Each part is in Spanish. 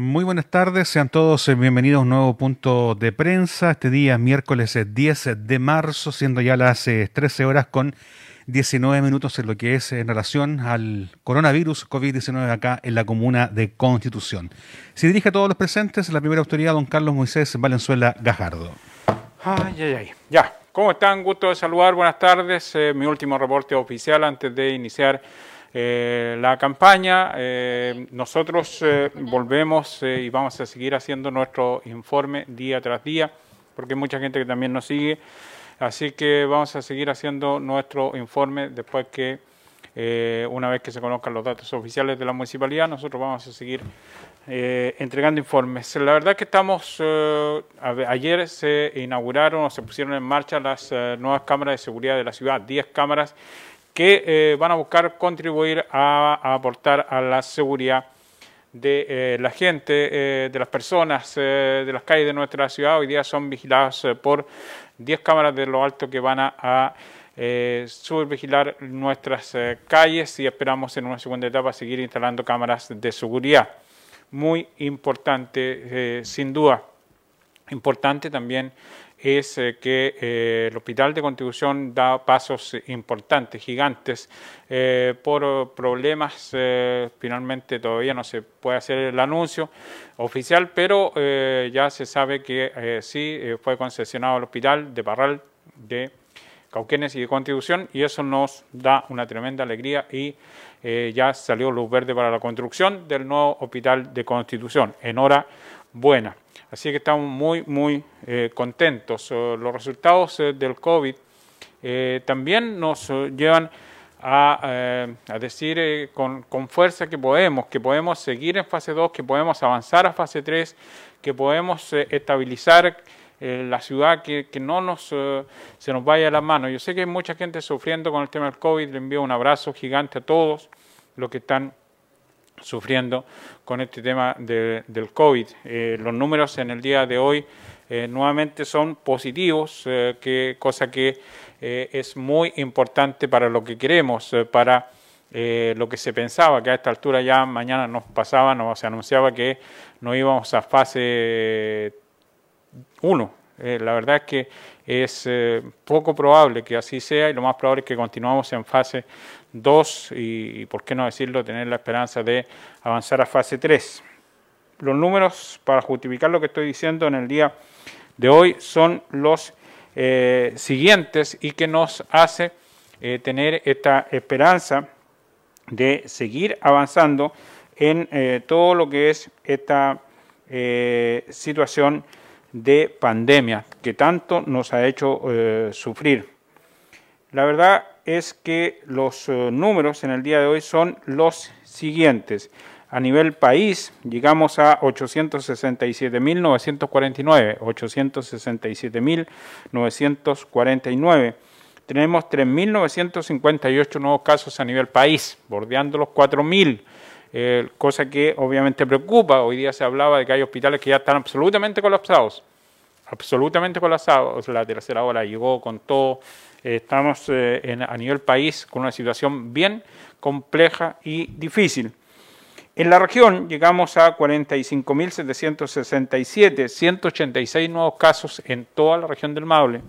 Muy buenas tardes, sean todos eh, bienvenidos a un nuevo punto de prensa. Este día, miércoles 10 eh, de marzo, siendo ya las 13 eh, horas con 19 minutos en lo que es en relación al coronavirus COVID-19 acá en la comuna de Constitución. Se dirige a todos los presentes la primera autoridad, don Carlos Moisés Valenzuela Gajardo. Ay, ay, ay. Ya, ¿cómo están? Gusto de saludar, buenas tardes. mi último reporte oficial antes de iniciar eh, la campaña. Eh, nosotros eh, volvemos y vamos a seguir haciendo nuestro informe día tras día, porque hay mucha gente que también nos sigue. Así que vamos a seguir haciendo nuestro informe después que, una vez que se conozcan los datos oficiales de la municipalidad, nosotros vamos a seguir entregando informes. La verdad es que estamos, ayer se inauguraron o se pusieron en marcha las nuevas cámaras de seguridad de la ciudad, 10 cámaras que eh, van a buscar contribuir a, aportar a la seguridad de eh, la gente, eh, de las personas, de las calles de nuestra ciudad. Hoy día son vigiladas por 10 cámaras de lo alto que van a, a subvigilar nuestras calles y esperamos en una segunda etapa seguir instalando cámaras de seguridad. Muy importante, sin duda. Importante también es eh, que eh, el Hospital de Contribución da pasos importantes, gigantes, eh, por problemas, finalmente todavía no se puede hacer el anuncio oficial, pero ya se sabe que sí fue concesionado el hospital de Parral de Cauquenes y de Contribución y eso nos da una tremenda alegría y ya salió luz verde para la construcción del nuevo hospital de Constitución. En hora buena. Así que estamos muy, muy eh, contentos. Los resultados eh, del COVID eh, también nos llevan a, decir con, fuerza que podemos, que podemos seguir en fase 2, que podemos avanzar a fase 3, que podemos estabilizar la ciudad, que, que no nos, se nos vaya a las manos. Yo sé que hay mucha gente sufriendo con el tema del COVID, le envío un abrazo gigante a todos los que están sufriendo con este tema del COVID. Eh, los números en el día de hoy eh, nuevamente son positivos, eh, que, cosa que es muy importante para lo que queremos, para lo que se pensaba, que a esta altura ya mañana nos pasaba, nos se anunciaba que no íbamos a fase 1. la verdad es que es poco probable que así sea y lo más probable es que continuamos en fase Dos, y, por qué no decirlo, tener la esperanza de avanzar a fase 3. Los números, para justificar lo que estoy diciendo en el día de hoy, son los eh, siguientes y que nos hace eh, tener esta esperanza de seguir avanzando en eh, todo lo que es esta situación de pandemia que tanto nos ha hecho sufrir. La verdad es que los eh, números en el día de hoy son los siguientes. A nivel país llegamos a 867.949, 867.949. Tenemos 3.958 nuevos casos a nivel país, bordeando los 4.000, eh, cosa que obviamente preocupa. Hoy día se hablaba de que hay hospitales que ya están absolutamente colapsados, absolutamente colapsados. La tercera ola llegó con todo estamos eh, a nivel país con una situación bien compleja y difícil. En la región llegamos a 45.767, 186 nuevos casos en toda la región del Maule.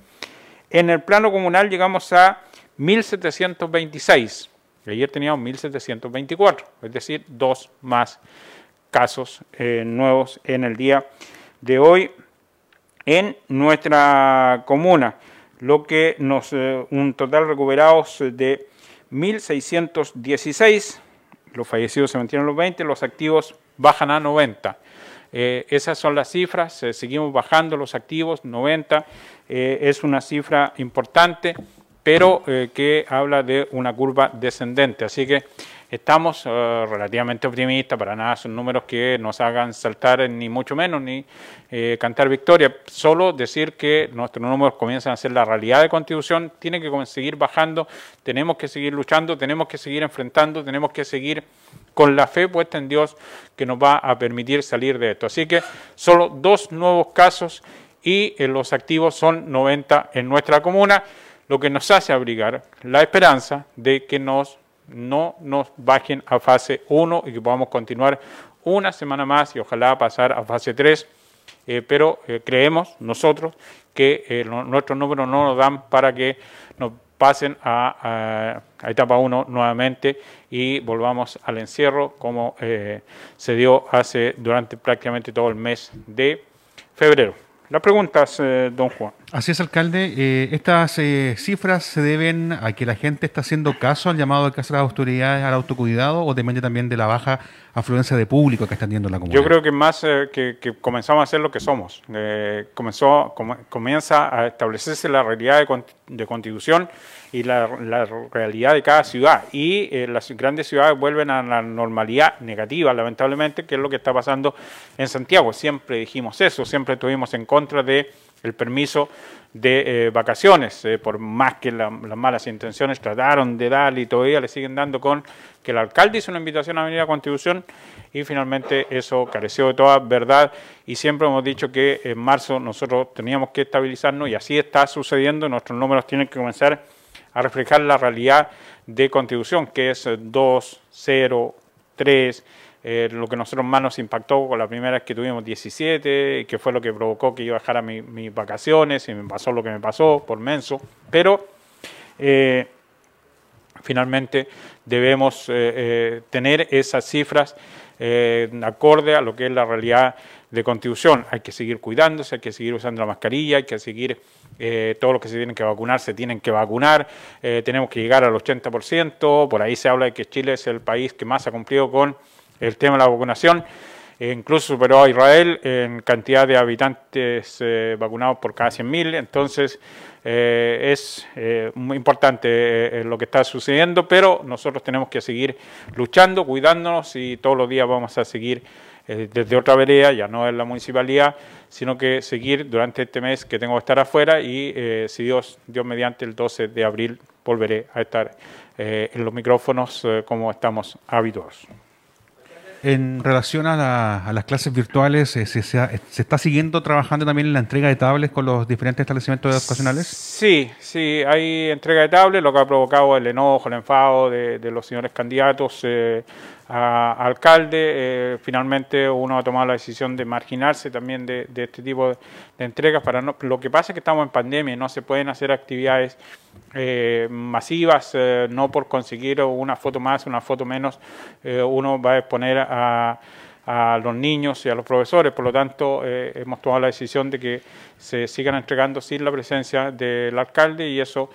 En el plano comunal llegamos a 1.726. Ayer teníamos 1.724, es decir, dos más casos eh, nuevos en el día de hoy en nuestra comuna lo que nos eh, un total recuperados de 1.616, los fallecidos se mantienen los 20, los activos bajan a 90. Eh, esas son las cifras, eh, seguimos bajando los activos, 90 es una cifra importante, pero que habla de una curva descendente. Así que Estamos eh, relativamente optimistas, para nada son números que nos hagan saltar ni mucho menos ni eh, cantar victoria. Solo decir que nuestros números comienzan a ser la realidad de constitución, tiene que seguir bajando, tenemos que seguir luchando, tenemos que seguir enfrentando, tenemos que seguir con la fe puesta en Dios que nos va a permitir salir de esto. Así que solo dos nuevos casos y eh, los activos son 90 en nuestra comuna, lo que nos hace abrigar la esperanza de que nos no nos bajen a fase 1 y que podamos continuar una semana más y ojalá pasar a fase 3, pero creemos nosotros que nuestros números no nos dan para que nos pasen a, etapa 1 nuevamente y volvamos al encierro como se dio hace durante prácticamente todo el mes de febrero. Las preguntas, eh, don Juan. Así es, alcalde. Eh, estas eh, cifras se deben a que la gente está haciendo caso al llamado de que hace las autoridades al autocuidado o depende también de la baja afluencia de público que está teniendo la comunidad. Yo creo que más que, comenzamos a ser lo que somos. comenzó, comienza a establecerse la realidad de, constitución y la, realidad de cada ciudad. Y las grandes ciudades vuelven a la normalidad negativa, lamentablemente, que es lo que está pasando en Santiago. Siempre dijimos eso, siempre estuvimos en contra de el permiso de eh, vacaciones, eh, por más que las malas intenciones trataron de dar y todavía le siguen dando con que el alcalde hizo una invitación a venir a Constitución y finalmente eso careció de toda verdad. Y siempre hemos dicho que en marzo nosotros teníamos que estabilizarnos y así está sucediendo, nuestros números tienen que comenzar a reflejar la realidad de Constitución, que es 2, 0, 3, eh, lo que nosotros más nos impactó con la primera vez que tuvimos 17, que fue lo que provocó que yo bajara mis vacaciones y me pasó lo que me pasó por menso, pero eh, finalmente debemos eh, tener esas cifras acorde a lo que es la realidad de contribución. Hay que seguir cuidándose, hay que seguir usando la mascarilla, hay que seguir eh, todos los que se tienen que vacunar se tienen que vacunar, tenemos que llegar al 80%, por ahí se habla de que Chile es el país que más ha cumplido con el tema de la vacunación. E incluso superó a Israel en cantidad de habitantes eh, vacunados por cada 100.000. Entonces, eh, es eh, muy importante lo que está sucediendo, pero nosotros tenemos que seguir luchando, cuidándonos y todos los días vamos a seguir desde otra vereda, ya no en la municipalidad, sino que seguir durante este mes que tengo que estar afuera y si Dios, Dios mediante el 12 de abril volveré a estar en los micrófonos como estamos habituados. En relación a, las clases virtuales, eh, ¿se, está siguiendo trabajando también en la entrega de tablets con los diferentes establecimientos educacionales? Sí, sí, hay entrega de tablets, lo que ha provocado el enojo, el enfado de, los señores candidatos. Eh, a, alcalde. Eh, finalmente uno ha tomado la decisión de marginarse también de, este tipo de, entregas. Para no, lo que pasa es que estamos en pandemia y no se pueden hacer actividades eh, masivas, no por conseguir una foto más, una foto menos, uno va a exponer a, a los niños y a los profesores. Por lo tanto, hemos tomado la decisión de que se sigan entregando sin la presencia del alcalde y eso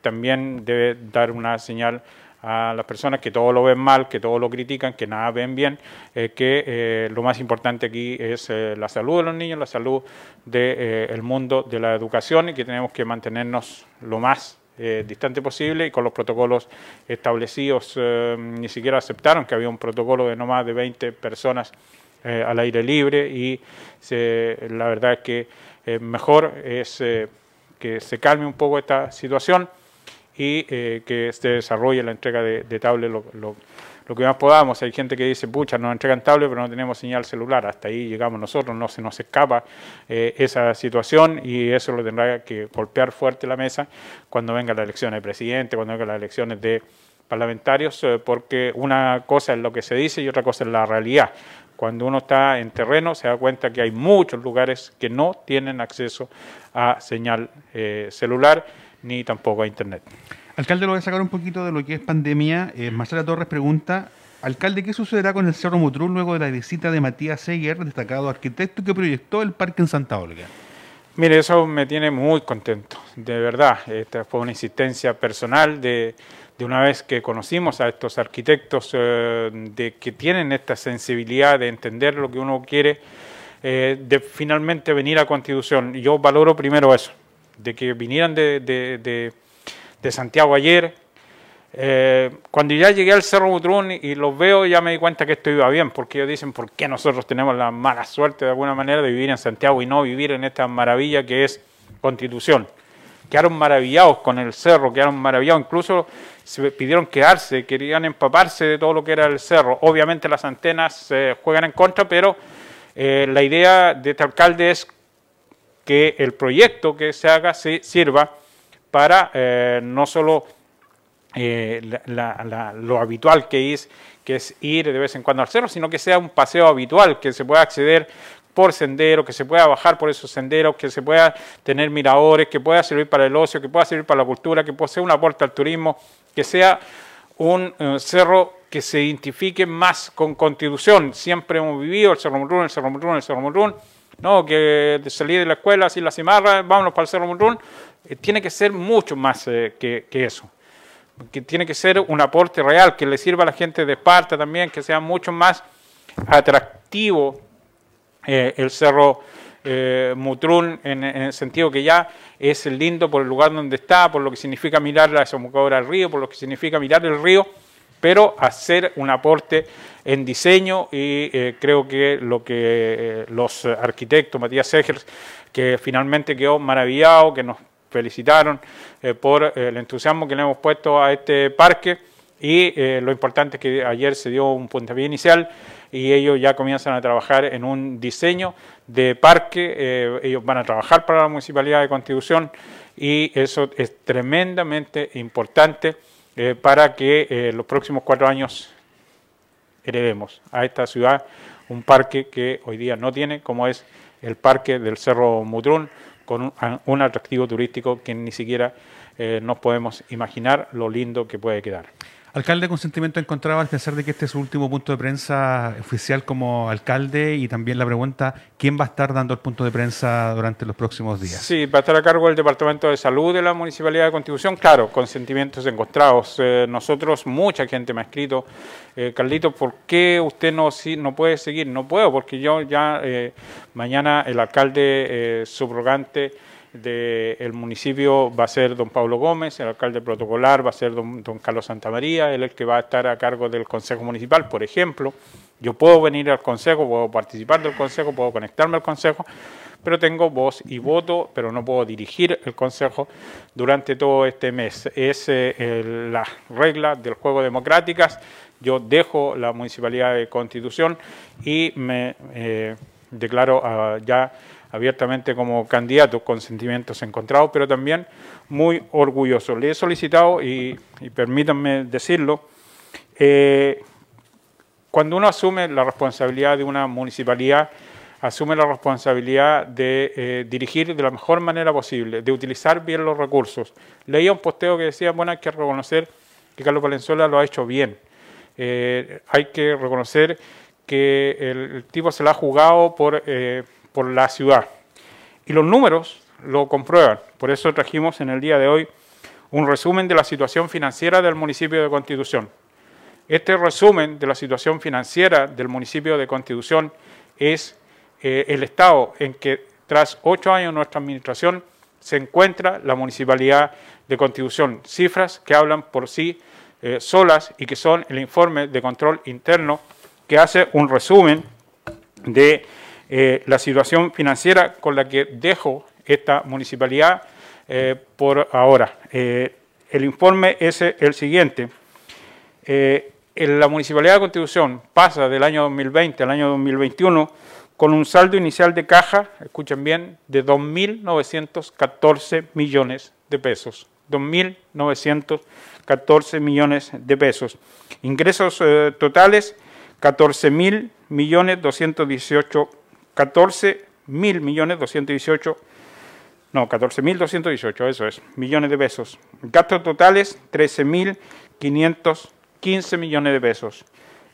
también debe dar una señal a las personas que todo lo ven mal, que todo lo critican, que nada ven bien, eh, que eh, lo más importante aquí es eh, la salud de los niños, la salud del mundo de la educación y que tenemos que mantenernos lo más distante posible y con los protocolos establecidos. ni siquiera aceptaron que había un protocolo de no más de 20 personas al aire libre y la verdad es que mejor es que se calme un poco esta situación y eh, que se desarrolle la entrega de, de tablet lo, lo, que más podamos. Hay gente que dice, pucha, nos entregan tablet pero no tenemos señal celular. Hasta ahí llegamos nosotros, no se nos escapa eh, esa situación y eso lo tendrá que golpear fuerte la mesa cuando venga la elección de presidente, cuando venga las elecciones de parlamentarios, eh, porque una cosa es lo que se dice y otra cosa es la realidad. Cuando uno está en terreno se da cuenta que hay muchos lugares que no tienen acceso a señal celular ni tampoco a Internet. Alcalde, lo voy a sacar un poquito de lo que es pandemia. Eh, Marcela Torres pregunta, alcalde, ¿qué sucederá con el Cerro Mutrul luego de la visita de Matías Seyer, destacado arquitecto que proyectó el parque en Santa Olga? Mire, eso me tiene muy contento, de verdad. Esta fue una insistencia personal de, una vez que conocimos a estos arquitectos eh, de que tienen esta sensibilidad de entender lo que uno quiere, eh, de finalmente venir a Constitución. Yo valoro primero eso, de que vinieran de, de, de, Santiago ayer. Eh, cuando ya llegué al Cerro Butrún y los veo, ya me di cuenta que esto iba bien, porque ellos dicen, ¿por qué nosotros tenemos la mala suerte de alguna manera de vivir en Santiago y no vivir en esta maravilla que es Constitución? Quedaron maravillados con el cerro, quedaron maravillados, incluso se pidieron quedarse, querían empaparse de todo lo que era el cerro. Obviamente las antenas juegan en contra, pero eh, la idea de este alcalde es que el proyecto que se haga se sirva para eh, no solo lo habitual que es, que es ir de vez en cuando al cerro, sino que sea un paseo habitual, que se pueda acceder por sendero, que se pueda bajar por esos senderos, que se pueda tener miradores, que pueda servir para el ocio, que pueda servir para la cultura, que ser un aporte al turismo, que sea un eh, cerro que se identifique más con Constitución. Siempre hemos vivido el Cerro Murrún, el Cerro Murrún, el Cerro Murrún, ¿no? que salir de la escuela, así la cimarra, vámonos para el Cerro Murrún, eh, tiene que ser mucho más eh, que, que, eso. Que tiene que ser un aporte real, que le sirva a la gente de Esparta también, que sea mucho más atractivo eh, el cerro eh, Mutrún, en, el sentido que ya es lindo por el lugar donde está, por lo que significa mirar la desembocadura del río, por lo que significa mirar el río, pero hacer un aporte en diseño y eh, creo que lo que los arquitectos, Matías Segers, que finalmente quedó maravillado, que nos felicitaron por el entusiasmo que le hemos puesto a este parque y lo importante es que ayer se dio un puntapié inicial y ellos ya comienzan a trabajar en un diseño de parque, eh, ellos van a trabajar para la Municipalidad de Constitución y eso es tremendamente importante eh, para que eh, los próximos cuatro años heredemos a esta ciudad un parque que hoy día no tiene, como es el parque del Cerro Mutrún, con un, atractivo turístico que ni siquiera nos podemos imaginar lo lindo que puede quedar. Alcalde con sentimiento encontrado al pensar de que este es su último punto de prensa oficial como alcalde y también la pregunta, ¿quién va a estar dando el punto de prensa durante los próximos días? Sí, va a estar a cargo del Departamento de Salud de la Municipalidad de Constitución, claro, con sentimientos encontrados. Eh, nosotros, mucha gente me ha escrito, eh, Carlito, ¿por qué usted no, no puede seguir? No puedo, porque yo ya eh, mañana el alcalde subrogante del municipio va a ser don Pablo Gómez, el alcalde protocolar va a ser don, don Carlos Santamaría, él es el que va a estar a cargo del Consejo Municipal, por ejemplo. Yo puedo venir al Consejo, puedo participar del Consejo, puedo conectarme al Consejo, pero tengo voz y voto, pero no puedo dirigir el Consejo durante todo este mes. Es eh, la regla del juego democráticas. Yo dejo la Municipalidad de Constitución y me eh, declaro uh, ya abiertamente como candidato con sentimientos encontrados, pero también muy orgulloso. Le he solicitado, y, permítanme decirlo, eh, cuando uno asume la responsabilidad de una municipalidad, asume la responsabilidad de eh, dirigir de la mejor manera posible, de utilizar bien los recursos. Leía un posteo que decía, bueno, hay que reconocer que Carlos Valenzuela lo ha hecho bien. Eh, hay que reconocer que el, tipo se la ha jugado por por la ciudad. Y los números lo comprueban. Por eso trajimos en el día de hoy un resumen de la situación financiera del municipio de Constitución. Este resumen de la situación financiera del municipio de Constitución es eh, el estado en que tras ocho años de nuestra administración se encuentra la municipalidad de Constitución. Cifras que hablan por sí eh, solas y que son el informe de control interno que hace un resumen de eh, la situación financiera con la que dejo esta municipalidad eh, por ahora. Eh, el informe es el siguiente. En la Municipalidad de Constitución pasa del año 2020 al año 2021 con un saldo inicial de caja, escuchen bien, de 2.914 millones de pesos. 2.914 millones de pesos. Ingresos totales, 14.000 millones 218 14 mil millones 218, no, 14 mil 218, eso es, millones de pesos. Gastos totales 13 mil 515 millones de pesos.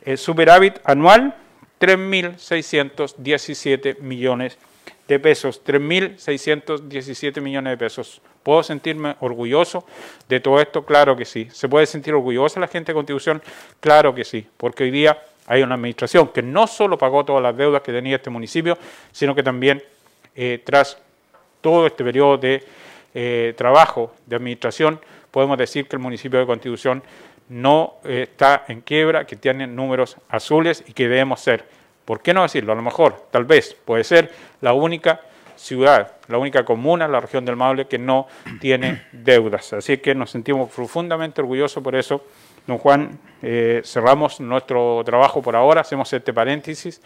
El superávit anual 3.617 millones de pesos, 3.617 millones de pesos. ¿Puedo sentirme orgulloso de todo esto? Claro que sí. ¿Se puede sentir orgullosa la gente de Constitución? Claro que sí, porque hoy día hay una administración que no solo pagó todas las deudas que tenía este municipio, sino que también eh, tras todo este periodo de eh, trabajo de administración, podemos decir que el municipio de Constitución no eh, está en quiebra, que tiene números azules y que debemos ser, ¿por qué no decirlo? A lo mejor, tal vez, puede ser la única ciudad, la única comuna en la región del Maule que no tiene deudas. Así que nos sentimos profundamente orgullosos por eso Don Juan, eh, cerramos nuestro trabajo por ahora, hacemos este paréntesis,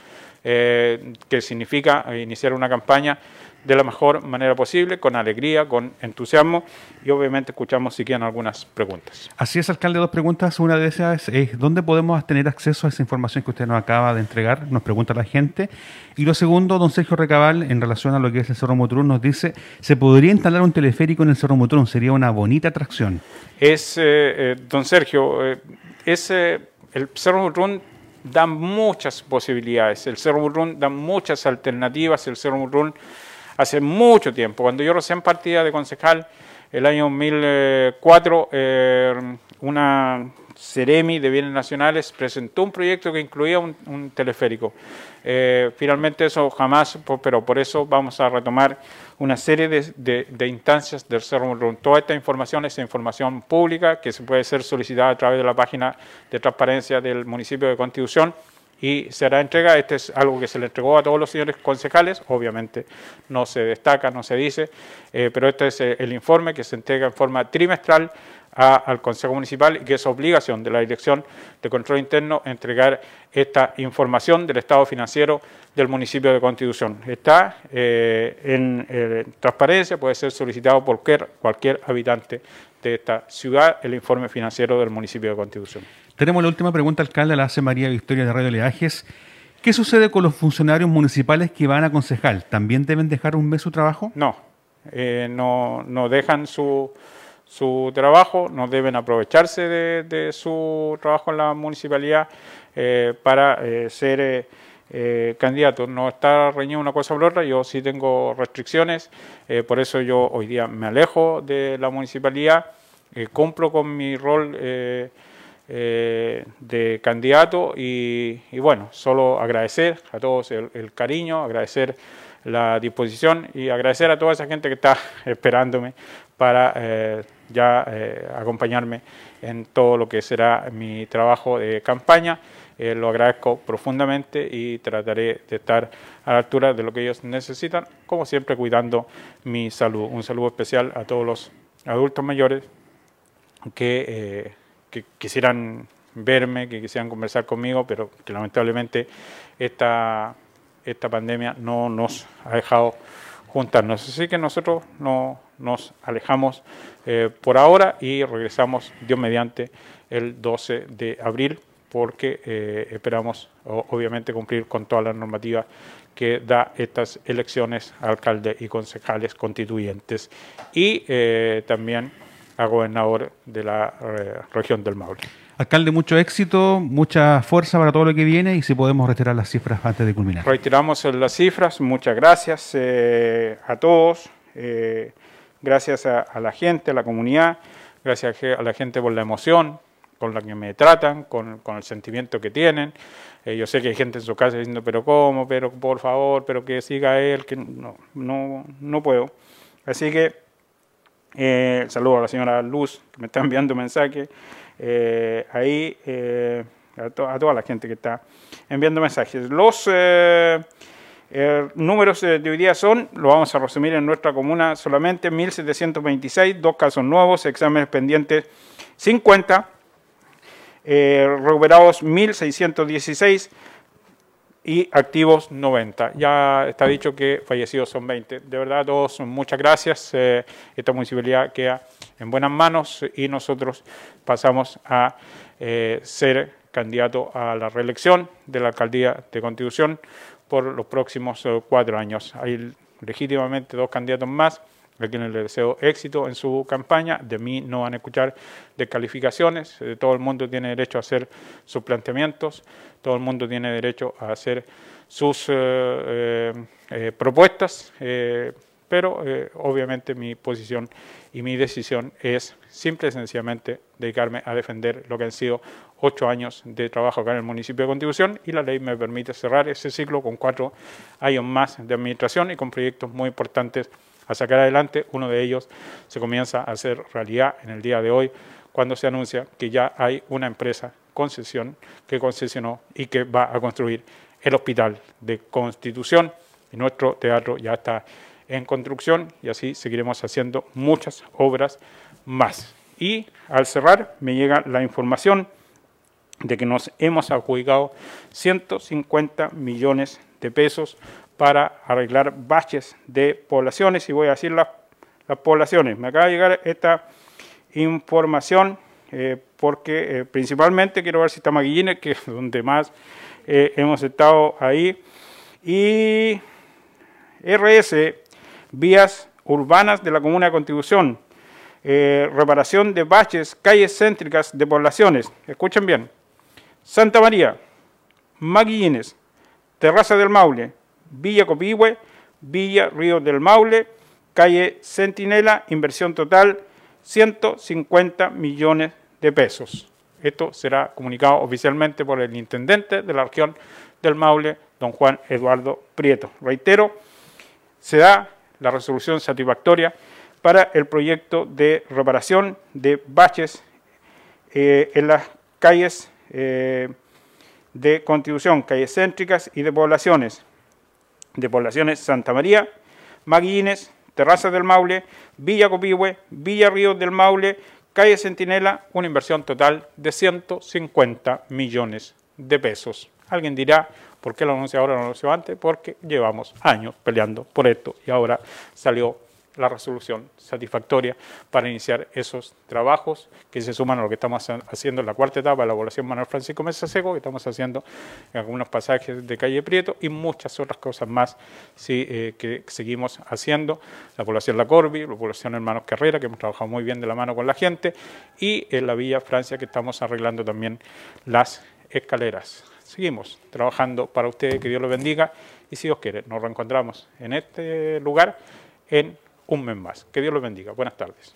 eh, que significa iniciar una campaña de la mejor manera posible, con alegría, con entusiasmo y obviamente escuchamos si quieren algunas preguntas. Así es, alcalde, dos preguntas. Una de esas es ¿dónde podemos tener acceso a esa información que usted nos acaba de entregar? Nos pregunta la gente. Y lo segundo, don Sergio Recabal, en relación a lo que es el Cerro Motrún, nos dice, ¿se podría instalar un teleférico en el Cerro Motrún? Sería una bonita atracción. Es, eh, eh, don Sergio, eh, es, el Cerro Motrún da muchas posibilidades, el Cerro Motrún da muchas alternativas, el Cerro Motrún hace mucho tiempo. Cuando yo recién partía de concejal, el año 2004, eh, una Ceremi de Bienes Nacionales presentó un proyecto que incluía un, teleférico. Eh, finalmente eso jamás, pero por eso vamos a retomar una serie de, instancias del Cerro. Toda esta información es información pública que se puede ser solicitada a través de la página de transparencia del municipio de Constitución y será entrega. Este es algo que se le entregó a todos los señores concejales, obviamente no se destaca, no se dice, eh, pero este es eh, el informe que se entrega en forma trimestral al Consejo Municipal y que es obligación de la Dirección de Control Interno entregar esta información del estado financiero del municipio de Constitución. Está eh, en transparencia, puede ser solicitado por cualquier, cualquier habitante de esta ciudad el informe financiero del municipio de Constitución. Tenemos la última pregunta, alcalde, la hace María Victoria de Radio Leajes. ¿Qué sucede con los funcionarios municipales que van a concejal? ¿También deben dejar un mes su trabajo? No, eh, no, no, dejan su, su, trabajo, no deben aprovecharse de, su trabajo en la municipalidad eh, para eh, ser candidatos. No está reñido una cosa por otra, yo sí tengo restricciones, por eso yo hoy día me alejo de la municipalidad, cumplo con mi rol eh, de candidato y, bueno, solo agradecer a todos el, cariño, agradecer la disposición y agradecer a toda esa gente que está esperándome para eh, ya eh, acompañarme en todo lo que será mi trabajo de campaña. lo agradezco profundamente y trataré de estar a la altura de lo que ellos necesitan, como siempre cuidando mi salud. Un saludo especial a todos los adultos mayores que que quisieran verme, que quisieran conversar conmigo, pero que lamentablemente esta, esta pandemia no nos ha dejado juntarnos. Así que nosotros no, nos alejamos eh, por ahora y regresamos, Dios mediante, el 12 de abril, porque eh, esperamos obviamente cumplir con todas las normativas que da estas elecciones a alcaldes y concejales constituyentes y eh, también a gobernador de la eh, región del Maule. Alcalde, mucho éxito, mucha fuerza para todo lo que viene y si podemos retirar las cifras antes de culminar. Retiramos las cifras, muchas gracias eh, a todos, eh, gracias a, la gente, a la comunidad, gracias a la gente por la emoción con la que me tratan, con, el sentimiento que tienen. yo sé que hay gente en su casa diciendo, pero ¿cómo? Pero por favor, pero que siga él, que no, no, no puedo. Así que eh, saludo a la señora Luz, que me está enviando mensajes. Eh, ahí, eh, a, toda la gente que está enviando mensajes. Los eh, números de hoy día son, lo vamos a resumir en nuestra comuna solamente, 1.726, dos casos nuevos, exámenes pendientes 50, recuperados 1.616 y activos 90. Ya está dicho que fallecidos son 20. De verdad, todos muchas gracias. Eh, esta municipalidad queda en buenas manos y nosotros pasamos a eh, ser candidato a la reelección de la alcaldía de Constitución por los próximos eh, cuatro años. Hay legítimamente dos candidatos más a quienes les deseo éxito en su campaña. De mí no van a escuchar descalificaciones. todo el mundo tiene derecho a hacer sus planteamientos todo el mundo tiene derecho a hacer sus eh, eh, eh, propuestas, pero obviamente mi posición y mi decisión es simple y sencillamente dedicarme a defender lo que han sido ocho años de trabajo acá en el municipio de Contribución y la ley me permite cerrar ese ciclo con cuatro años más de administración y con proyectos muy importantes a sacar adelante. Uno de ellos se comienza a hacer realidad en el día de hoy cuando se anuncia que ya hay una empresa concesión que concesionó y que va a construir el Hospital de Constitución. Y nuestro teatro ya está en construcción y así seguiremos haciendo muchas obras más. Y al cerrar me llega la información de que nos hemos adjudicado 150 millones de pesos para arreglar baches de poblaciones y voy a decir las, poblaciones. Me acaba de llegar esta información eh, porque eh, principalmente quiero ver si está Maguillines, que es donde más eh, hemos estado ahí, y RS, vías urbanas de la Comuna de Contribución, reparación de baches, calles céntricas de poblaciones, escuchen bien, Santa María, Maguillines, Terraza del Maule, Villa Copihue, Villa Río del Maule, calle Centinela, inversión total 150 millones de pesos. Esto será comunicado oficialmente por el intendente de la región del Maule, don Juan Eduardo Prieto. Reitero, se da la resolución satisfactoria para el proyecto de reparación de baches eh, en las calles eh, de contribución, calles céntricas y de poblaciones, de poblaciones Santa María, Maguines, Terrazas del Maule, Villa Copihue, Villa Ríos del Maule, Calle Centinela, una inversión total de 150 millones de pesos. Alguien dirá, ¿por qué lo anunció ahora no lo anunció antes? Porque llevamos años peleando por esto y ahora salió la resolución satisfactoria para iniciar esos trabajos que se suman a lo que estamos haciendo en la cuarta etapa de la población Manuel Francisco Mesa Seco, que estamos haciendo en algunos pasajes de calle Prieto y muchas otras cosas más sí, eh, que seguimos haciendo. La población La Corbi, la población Hermanos Carrera, que hemos trabajado muy bien de la mano con la gente, y en la Villa Francia, que estamos arreglando también las escaleras. Seguimos trabajando para ustedes, que Dios los bendiga, y si Dios quiere, nos reencontramos en este lugar en un mes más. Que Dios los bendiga. Buenas tardes.